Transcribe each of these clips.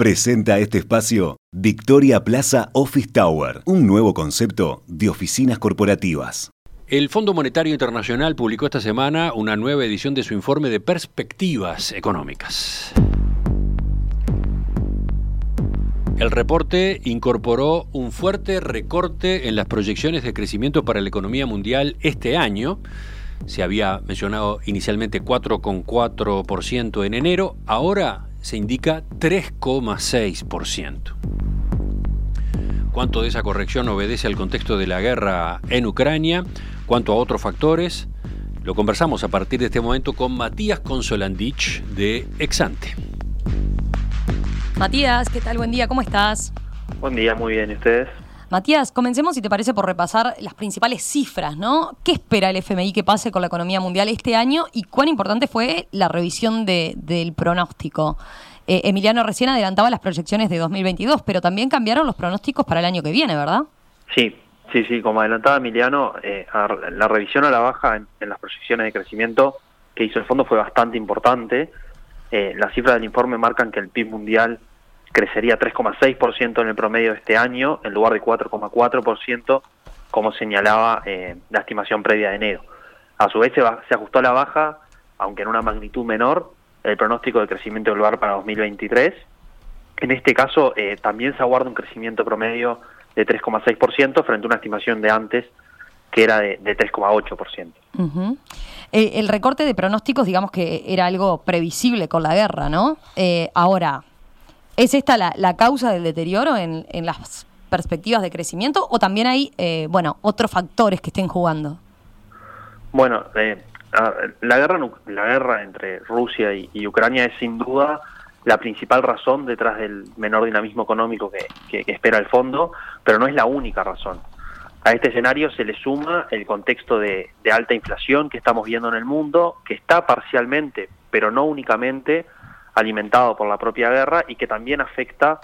Presenta este espacio Victoria Plaza Office Tower, un nuevo concepto de oficinas corporativas. El Fondo Monetario Internacional publicó esta semana una nueva edición de su informe de perspectivas económicas. El reporte incorporó un fuerte recorte en las proyecciones de crecimiento para la economía mundial este año. Se había mencionado inicialmente 4,4% en enero, ahora se indica 3,6%. ¿Cuánto de esa corrección obedece al contexto de la guerra en Ucrania? ¿Cuánto a otros factores? Lo conversamos a partir de este momento con Matías Consolandich de Exante. Matías, ¿qué tal? Buen día, ¿cómo estás? Buen día, muy bien, ¿y ustedes? Matías, comencemos, si te parece, por repasar las principales cifras, ¿no? ¿Qué espera el FMI que pase con la economía mundial este año y cuán importante fue la revisión del pronóstico? Eh, Emiliano recién adelantaba las proyecciones de 2022, pero también cambiaron los pronósticos para el año que viene, ¿verdad? Sí, sí, sí, como adelantaba Emiliano, eh, la revisión a la baja en, las proyecciones de crecimiento que hizo el fondo fue bastante importante. Eh, las cifras del informe marcan que el PIB mundial crecería 3,6% en el promedio de este año, en lugar de 4,4%, como señalaba eh, la estimación previa de enero. A su vez se, se, ajustó a la baja, aunque en una magnitud menor, el pronóstico de crecimiento global para 2023. En este caso eh, también se aguarda un crecimiento promedio de 3,6% frente a una estimación de antes que era de, 3,8%. Eh, el recorte de pronósticos, digamos que era algo previsible con la guerra, ¿no? ahora, ¿Es esta la, causa del deterioro en, las perspectivas de crecimiento o también hay, eh, bueno, otros factores que estén jugando? Bueno, eh, la, guerra, la guerra entre Rusia y, Ucrania es sin duda la principal razón detrás del menor dinamismo económico que, espera el fondo, pero no es la única razón. A este escenario se le suma el contexto de alta inflación que estamos viendo en el mundo, que está parcialmente, pero no únicamente, alimentado por la propia guerra y que también afecta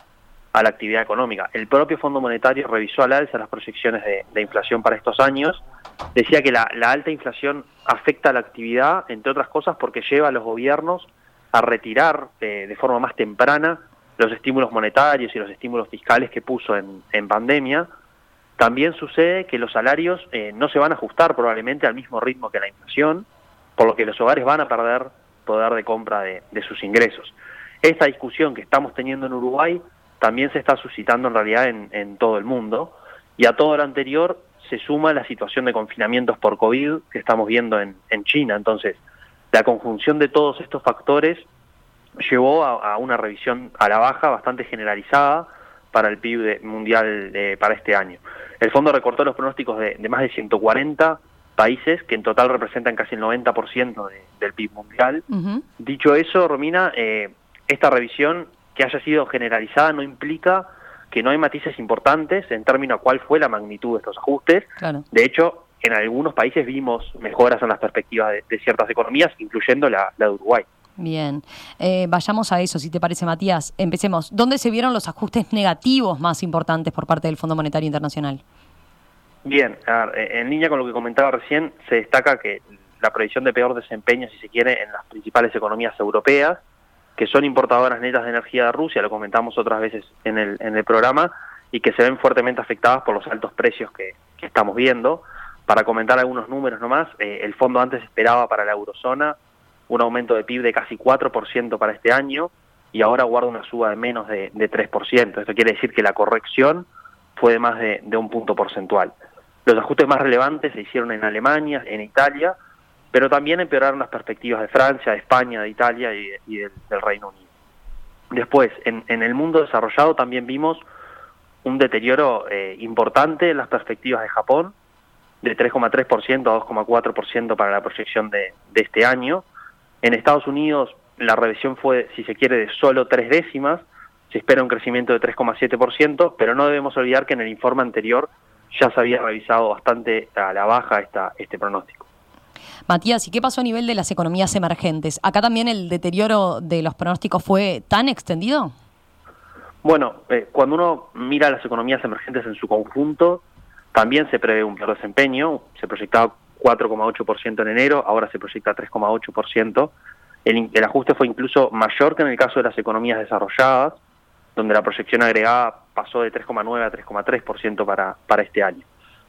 a la actividad económica. El propio Fondo Monetario revisó al alza las proyecciones de, inflación para estos años. Decía que la, alta inflación afecta a la actividad, entre otras cosas, porque lleva a los gobiernos a retirar eh, de forma más temprana los estímulos monetarios y los estímulos fiscales que puso en, pandemia. También sucede que los salarios eh, no se van a ajustar probablemente al mismo ritmo que la inflación, por lo que los hogares van a perder poder de compra de, sus ingresos. Esta discusión que estamos teniendo en Uruguay también se está suscitando en realidad en, todo el mundo y a todo lo anterior se suma la situación de confinamientos por COVID que estamos viendo en, China. Entonces, la conjunción de todos estos factores llevó a, una revisión a la baja bastante generalizada para el PIB mundial para este año. El fondo recortó los pronósticos de, de más de 140 países, que en total representan casi el 90% del PIB mundial. Dicho eso, Romina, eh, esta revisión que haya sido generalizada no implica que no hay matices importantes en términos a cuál fue la magnitud de estos ajustes. De hecho, en algunos países vimos mejoras en las perspectivas de, ciertas economías, incluyendo la, de Uruguay. Bien, eh, vayamos a eso, si te parece, Matías. Empecemos. ¿Dónde se vieron los ajustes negativos más importantes por parte del Fondo Monetario Internacional? Bien, eh, en línea con lo que comentaba recién, se destaca que la previsión de peor desempeño, si se quiere, en las principales economías europeas, que son importadoras netas de energía de Rusia, lo comentamos otras veces en el, en el programa, y que se ven fuertemente afectadas por los altos precios que, estamos viendo. Para comentar algunos números nomás, eh, el fondo antes esperaba para la eurozona un aumento de PIB de casi 4% para este año y ahora guarda una suba de menos de, de 3%. Esto quiere decir que la corrección fue de más de un punto porcentual. Los ajustes más relevantes se hicieron en Alemania, en Italia, pero también empeoraron las perspectivas de Francia, de España, de Italia y, del, Reino Unido. Después, en, el mundo desarrollado también vimos un deterioro eh, importante en las perspectivas de Japón, de 3,3% a 2,4% para la proyección de, de este año. En Estados Unidos la revisión fue, si se quiere, de solo tres décimas, se espera un crecimiento de 3,7%, pero no debemos olvidar que en el informe anterior ya se había revisado bastante a la baja esta, este pronóstico. Matías, ¿y qué pasó a nivel de las economías emergentes? ¿Acá también el deterioro de los pronósticos fue tan extendido? Bueno, eh, cuando uno mira las economías emergentes en su conjunto, también se prevé un peor desempeño, se proyectaba 4,8% en enero, ahora se proyecta 3,8%. El, el ajuste fue incluso mayor que en el caso de las economías desarrolladas, donde la proyección agregada pasó de 3,9 a 3,3% para, para este año.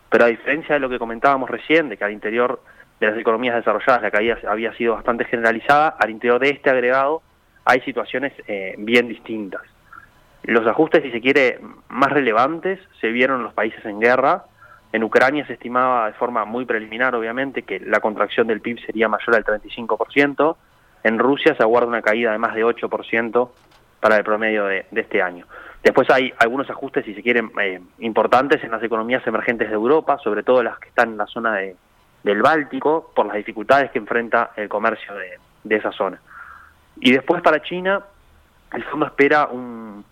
Pero a diferencia de lo que comentábamos recién, de que al interior de las economías desarrolladas la caída había sido bastante generalizada, al interior de este agregado hay situaciones eh, bien distintas. Los ajustes, si se quiere, más relevantes se vieron en los países en guerra. En Ucrania se estimaba de forma muy preliminar, obviamente, que la contracción del PIB sería mayor al 35%. En Rusia se aguarda una caída de más de 8% para el promedio de, este año. Después hay algunos ajustes, si se quieren, eh, importantes en las economías emergentes de Europa, sobre todo las que están en la zona de, del Báltico, por las dificultades que enfrenta el comercio de, de esa zona. Y después para China, el fondo espera un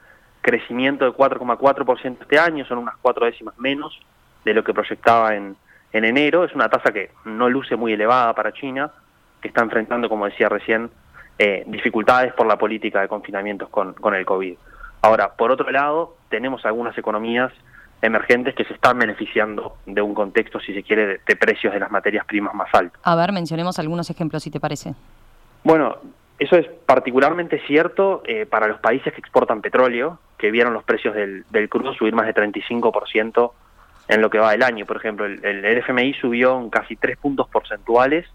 crecimiento de 4,4% este año, son unas cuatro décimas menos de lo que proyectaba en enero. Es una tasa que no luce muy elevada para China, que está enfrentando, como decía recién, eh, dificultades por la política de confinamientos con, con el COVID. Ahora, por otro lado, tenemos algunas economías emergentes que se están beneficiando de un contexto, si se quiere, de, precios de las materias primas más altos. A ver, mencionemos algunos ejemplos, si te parece. Bueno, eso es particularmente cierto eh, para los países que exportan petróleo, que vieron los precios del, crudo subir más de 35% en lo que va del año. Por ejemplo, el, el, FMI subió en casi 3 puntos porcentuales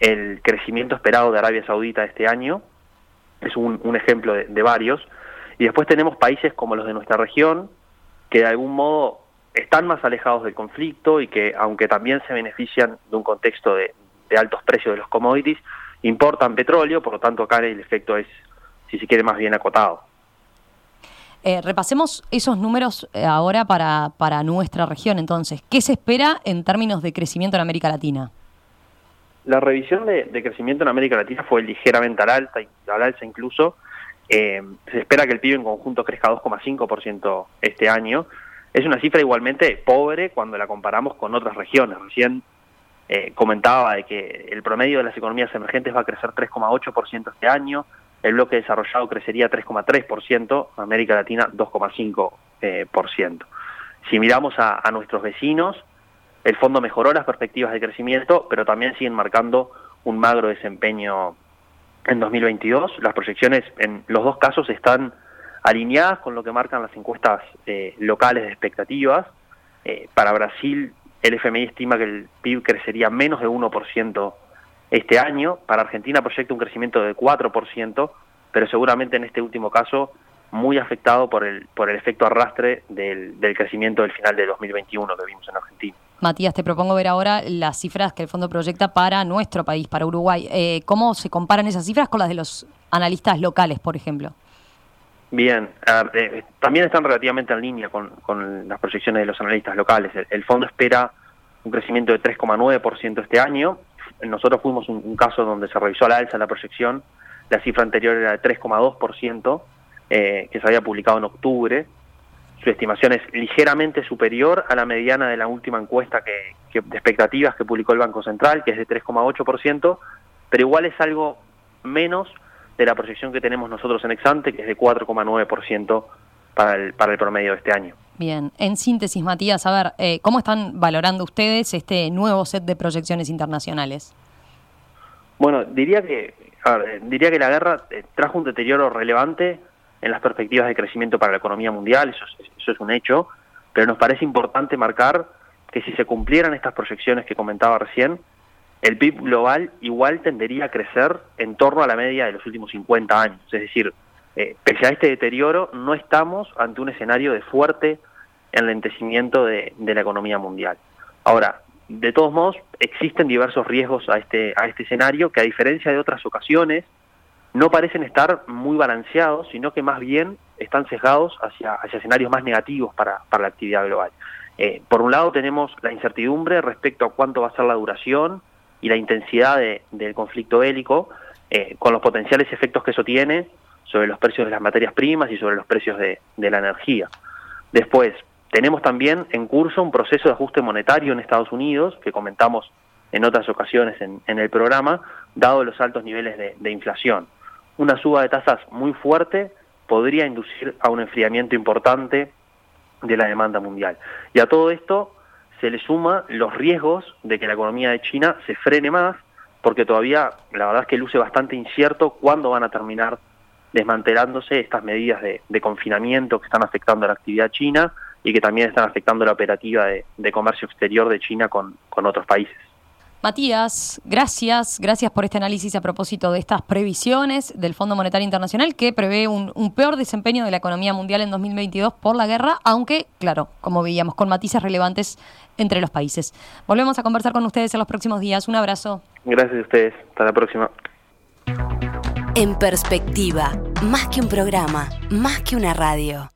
el crecimiento esperado de Arabia Saudita este año. Es un, ejemplo de varios. Y después tenemos países como los de nuestra región, que de algún modo están más alejados del conflicto y que, aunque también se benefician de un contexto de, altos precios de los commodities, importan petróleo, por lo tanto acá el efecto es, si se quiere, más bien acotado. Eh, repasemos esos números eh, ahora para, para nuestra región, entonces. ¿Qué se espera en términos de crecimiento en América Latina? La revisión de, crecimiento en América Latina fue ligeramente al alta, al alza incluso, eh, se espera que el PIB en conjunto crezca 2,5% este año. Es una cifra igualmente pobre cuando la comparamos con otras regiones. Recién eh, comentaba de que el promedio de las economías emergentes va a crecer 3,8% este año, el bloque desarrollado crecería 3,3%, América Latina 2,5%. Eh, si miramos a, a nuestros vecinos, el fondo mejoró las perspectivas de crecimiento, pero también siguen marcando un magro desempeño en 2022. Las proyecciones en los dos casos están alineadas con lo que marcan las encuestas eh, locales de expectativas. Eh, para Brasil, el FMI estima que el PIB crecería menos de 1% este año. Para Argentina proyecta un crecimiento de 4%, pero seguramente en este último caso muy afectado por el, por el efecto arrastre del, del crecimiento del final de 2021 que vimos en Argentina. Matías, te propongo ver ahora las cifras que el fondo proyecta para nuestro país, para Uruguay. Eh, ¿Cómo se comparan esas cifras con las de los analistas locales, por ejemplo? Bien, eh, también están relativamente en línea con, las proyecciones de los analistas locales. El, fondo espera un crecimiento de 3,9% este año. Nosotros fuimos un, caso donde se revisó a la alza la proyección. La cifra anterior era de 3,2%, eh, que se había publicado en octubre su estimación es ligeramente superior a la mediana de la última encuesta que, de expectativas que publicó el Banco Central, que es de 3,8%, pero igual es algo menos de la proyección que tenemos nosotros en Exante, que es de 4,9% para el, para el promedio de este año. Bien, en síntesis, Matías, a ver, eh, ¿cómo están valorando ustedes este nuevo set de proyecciones internacionales? Bueno, diría que, diría que la guerra eh, trajo un deterioro relevante en las perspectivas de crecimiento para la economía mundial, eso es, eso es un hecho, pero nos parece importante marcar que si se cumplieran estas proyecciones que comentaba recién, el PIB global igual tendería a crecer en torno a la media de los últimos 50 años. Es decir, eh, pese a este deterioro, no estamos ante un escenario de fuerte enlentecimiento de, de la economía mundial. Ahora, de todos modos, existen diversos riesgos a este, a este escenario que a diferencia de otras ocasiones, no parecen estar muy balanceados, sino que más bien están sesgados hacia, hacia escenarios más negativos para, para la actividad global. Eh, por un lado tenemos la incertidumbre respecto a cuánto va a ser la duración y la intensidad del conflicto bélico, eh, con los potenciales efectos que eso tiene sobre los precios de las materias primas y sobre los precios de, la energía. Después, tenemos también en curso un proceso de ajuste monetario en Estados Unidos, que comentamos en otras ocasiones en, el programa, dado los altos niveles de inflación una suba de tasas muy fuerte podría inducir a un enfriamiento importante de la demanda mundial. Y a todo esto se le suma los riesgos de que la economía de China se frene más, porque todavía la verdad es que luce bastante incierto cuándo van a terminar desmantelándose estas medidas de, confinamiento que están afectando a la actividad china y que también están afectando la operativa de, comercio exterior de China con, otros países. Matías, gracias, gracias por este análisis a propósito de estas previsiones del Fondo Monetario Internacional que prevé un, un, peor desempeño de la economía mundial en 2022 por la guerra, aunque, claro, como veíamos, con matices relevantes entre los países. Volvemos a conversar con ustedes en los próximos días. Un abrazo. Gracias a ustedes. Hasta la próxima. En perspectiva, más que un programa, más que una radio.